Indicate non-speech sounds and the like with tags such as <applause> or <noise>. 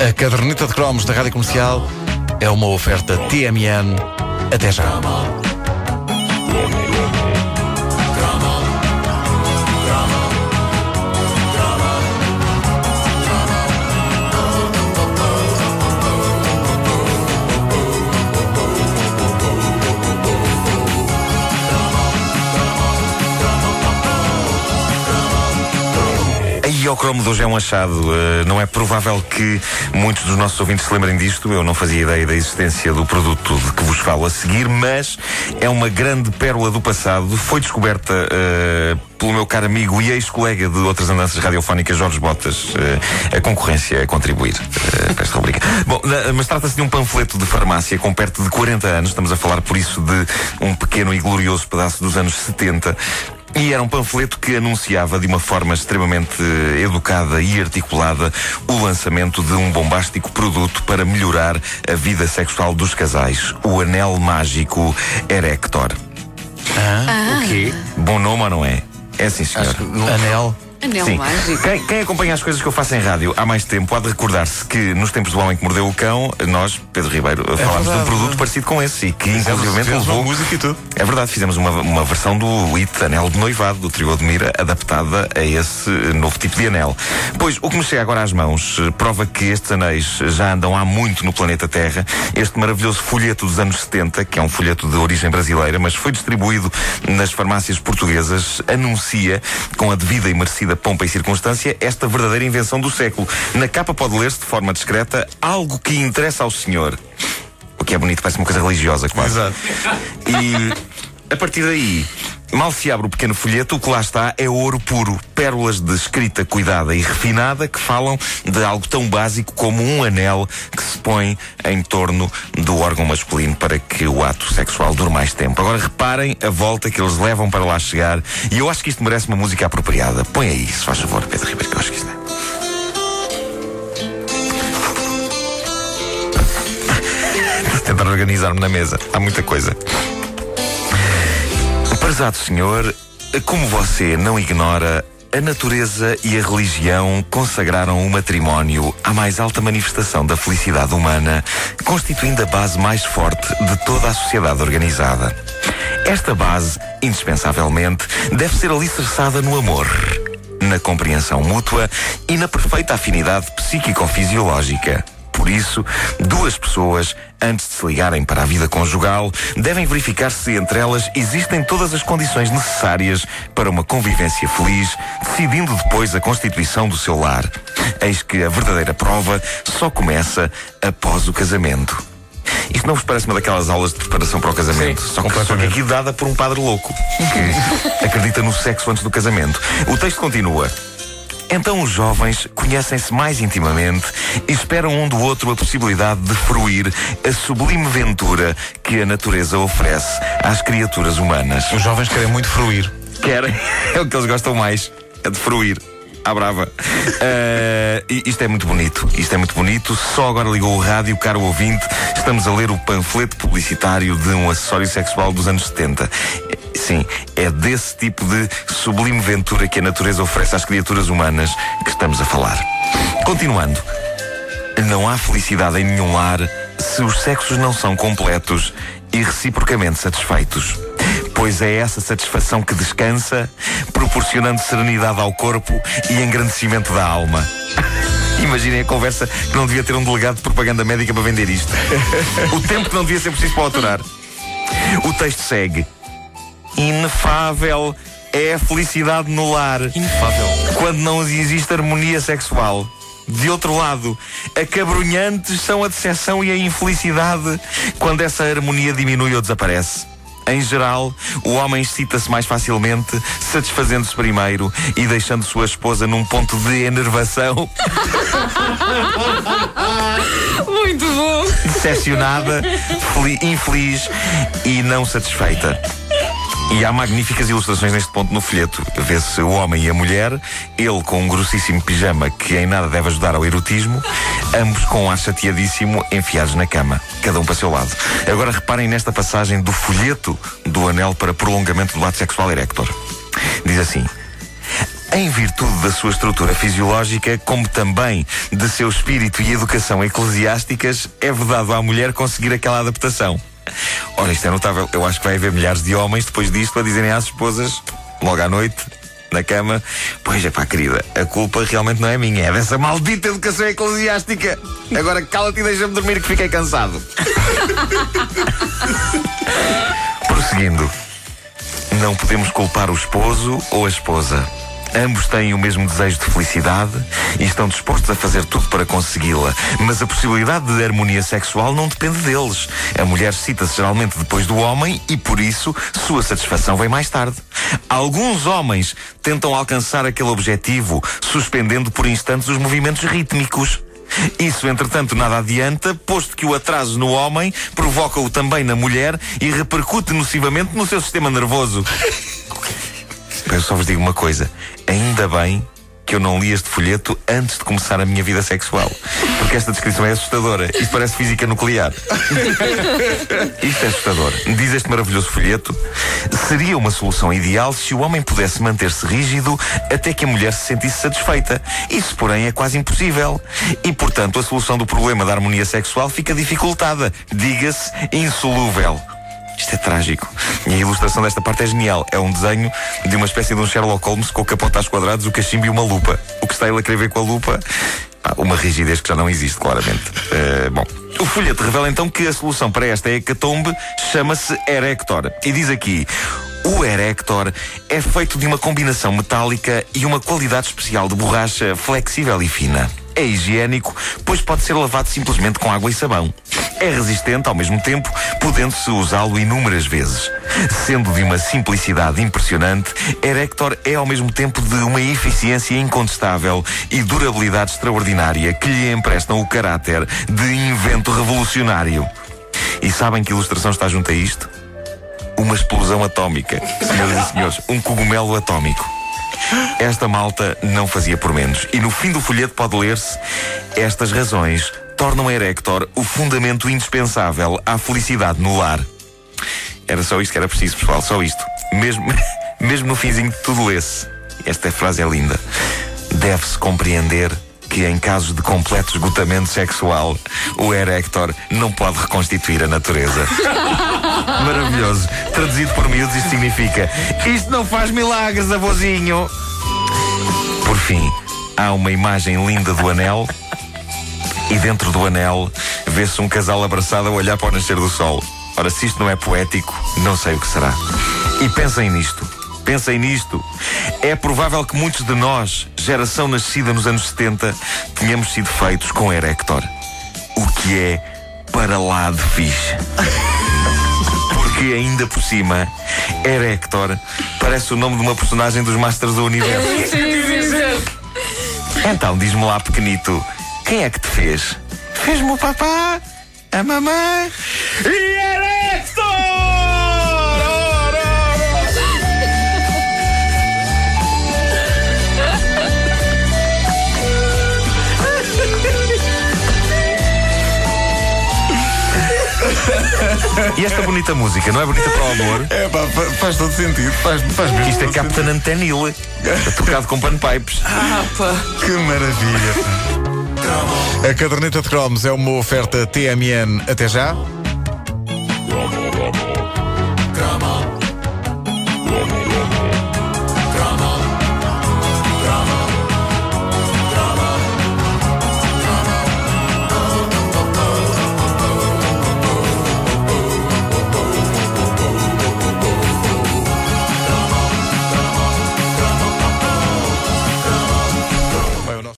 A caderneta de cromos da Rádio Comercial é uma oferta TMN. Até já. Cromo de hoje é um achado. Uh, não é provável que muitos dos nossos ouvintes se lembrem disto. Eu não fazia ideia da existência do produto de que vos falo a seguir, mas é uma grande pérola do passado. Foi descoberta uh, pelo meu caro amigo e ex-colega de outras andanças radiofónicas, Jorge Botas. Uh, a concorrência a contribuir uh, para esta rubrica. Bom, mas trata-se de um panfleto de farmácia com perto de 40 anos. Estamos a falar, por isso, de um pequeno e glorioso pedaço dos anos 70 e era um panfleto que anunciava de uma forma extremamente educada e articulada o lançamento de um bombástico produto para melhorar a vida sexual dos casais, o anel mágico Erector. Ah. O quê? Bom nome ou não é? É sim, senhor. Anel. Anel Sim. mágico. Quem, quem acompanha as coisas que eu faço em rádio há mais tempo há de recordar-se que nos tempos do Homem que Mordeu o Cão, nós, Pedro Ribeiro, falámos de um verdade, produto é. parecido com esse e que inclusivamente levou. música e tudo. É verdade, fizemos uma, uma versão do hit Anel de Noivado, do trio Admira, adaptada a esse novo tipo de anel. Pois, o que me chega agora às mãos eh, prova que estes anéis já andam há muito no planeta Terra. Este maravilhoso folheto dos anos 70, que é um folheto de origem brasileira, mas foi distribuído nas farmácias portuguesas, anuncia, com a devida e merecida pompa e circunstância, esta verdadeira invenção do século. Na capa pode ler-se de forma discreta algo que interessa ao senhor. O que é bonito, parece uma coisa religiosa, quase. Exato. E a partir daí, mal se abre o pequeno folheto, o que lá está é ouro puro. Pérolas de escrita cuidada e refinada que falam de algo tão básico como um anel que se põe em torno do órgão masculino para que o ato sexual dure mais tempo. Agora reparem a volta que eles levam para lá chegar e eu acho que isto merece uma música apropriada. Põe aí, se faz favor, Pedro Ribeiro, que eu acho que isto é. <laughs> tentar organizar-me na mesa. Há muita coisa. Prezado senhor, como você não ignora, a natureza e a religião consagraram o matrimónio à mais alta manifestação da felicidade humana, constituindo a base mais forte de toda a sociedade organizada. Esta base, indispensavelmente, deve ser alicerçada no amor, na compreensão mútua e na perfeita afinidade psíquico-fisiológica. Por isso, duas pessoas, antes de se ligarem para a vida conjugal, devem verificar se entre elas existem todas as condições necessárias para uma convivência feliz, decidindo depois a constituição do seu lar. Eis que a verdadeira prova só começa após o casamento. Isto não vos parece uma daquelas aulas de preparação para o casamento? Sim, só, que, só que aqui dada por um padre louco que <laughs> acredita no sexo antes do casamento. O texto continua. Então os jovens conhecem-se mais intimamente e esperam um do outro a possibilidade de fruir a sublime ventura que a natureza oferece às criaturas humanas. Os jovens querem muito fruir. Querem, é o que eles gostam mais, é de fruir. À brava. <laughs> E isto é muito bonito. Isto é muito bonito. Só agora ligou o rádio, caro ouvinte. Estamos a ler o panfleto publicitário de um acessório sexual dos anos 70. Eh, Sim, é desse tipo de sublime ventura que a natureza oferece às criaturas humanas que estamos a falar. Continuando. Não há felicidade em nenhum lar se os sexos não são completos e reciprocamente satisfeitos. Pois é essa satisfação que descansa, proporcionando serenidade ao corpo e engrandecimento da alma. <laughs> Imaginem a conversa que não devia ter um delegado de propaganda médica para vender isto. <laughs> O tempo que não devia ser preciso para autorar. O texto segue. Inefável é a felicidade no lar Inefável. quando não existe harmonia sexual. De outro lado, acabrunhantes são a decepção e a infelicidade quando essa harmonia diminui ou desaparece. Em geral, o homem excita-se mais facilmente, satisfazendo-se primeiro e deixando sua esposa num ponto de enervação, <laughs> Muito bom. decepcionada, fel- infeliz e não satisfeita. E há magníficas ilustrações neste ponto no folheto. Vê-se o homem e a mulher, ele com um grossíssimo pijama que em nada deve ajudar ao erotismo, ambos com um ar chateadíssimo enfiados na cama, cada um para seu lado. Agora reparem nesta passagem do folheto do anel para prolongamento do ato sexual erector. Diz assim: em virtude da sua estrutura fisiológica, como também de seu espírito e educação eclesiásticas, é vedado à mulher conseguir aquela adaptação. Ora, isto é notável. Eu acho que vai haver milhares de homens depois disto a dizerem às esposas, logo à noite, na cama, pois é pá, querida, a culpa realmente não é minha, é dessa maldita educação eclesiástica. Agora cala-te e deixa-me dormir que fiquei cansado. <laughs> Prosseguindo, não podemos culpar o esposo ou a esposa. Ambos têm o mesmo desejo de felicidade e estão dispostos a fazer tudo para consegui-la. Mas a possibilidade de harmonia sexual não depende deles. A mulher cita-se geralmente depois do homem e, por isso, sua satisfação vem mais tarde. Alguns homens tentam alcançar aquele objetivo, suspendendo por instantes os movimentos rítmicos. Isso, entretanto, nada adianta, posto que o atraso no homem provoca-o também na mulher e repercute nocivamente no seu sistema nervoso. Eu só vos digo uma coisa: ainda bem que eu não li este folheto antes de começar a minha vida sexual. Porque esta descrição é assustadora. Isto parece física nuclear. Isto é assustador. Diz este maravilhoso folheto: seria uma solução ideal se o homem pudesse manter-se rígido até que a mulher se sentisse satisfeita. Isso, porém, é quase impossível. E, portanto, a solução do problema da harmonia sexual fica dificultada. Diga-se insolúvel. Isto é trágico. E a ilustração desta parte é genial. É um desenho de uma espécie de um Sherlock Holmes com o capote aos quadrados, o cachimbo e uma lupa. O que está ele a querer ver com a lupa? Ah, uma rigidez que já não existe, claramente. Uh, bom. O folheto revela então que a solução para esta hecatombe chama-se Erector. E diz aqui. O Erector é feito de uma combinação metálica e uma qualidade especial de borracha flexível e fina. É higiênico, pois pode ser lavado simplesmente com água e sabão. É resistente ao mesmo tempo, podendo-se usá-lo inúmeras vezes. Sendo de uma simplicidade impressionante, Erector é ao mesmo tempo de uma eficiência incontestável e durabilidade extraordinária que lhe emprestam o caráter de invento revolucionário. E sabem que ilustração está junto a isto? Uma explosão atómica. Senhoras e senhores, um cogumelo atómico. Esta malta não fazia por menos. E no fim do folheto pode ler-se: Estas razões tornam Erector o fundamento indispensável à felicidade no lar. Era só isto que era preciso, pessoal, só isto. Mesmo, <laughs> mesmo no finzinho de tudo esse. Esta frase é linda. Deve-se compreender que em casos de completo esgotamento sexual, o Erector não pode reconstituir a natureza. <laughs> Maravilhoso. Traduzido por miúdos, isto significa: Isto não faz milagres, avôzinho. Por fim, há uma imagem linda do anel. E dentro do anel vê-se um casal abraçado a olhar para o nascer do sol. Ora, se isto não é poético, não sei o que será. E pensem nisto. Pensem nisto. É provável que muitos de nós, geração nascida nos anos 70, tenhamos sido feitos com Erector. O que é para lá de fixe. <laughs> Porque ainda por cima, Erector parece o nome de uma personagem dos Masters do Universo. <laughs> Então, diz-me lá, pequenito, quem é que te fez? Fez-me o papá, a mamãe e E esta bonita música, não é bonita para o amor? É pá, faz todo sentido. Faz, faz mesmo Isto é Captain. Antenil, tocado com panpipes. <laughs> Ah, pá. Que maravilha. pá. A caderneta de cromos é uma oferta TMN. Até já.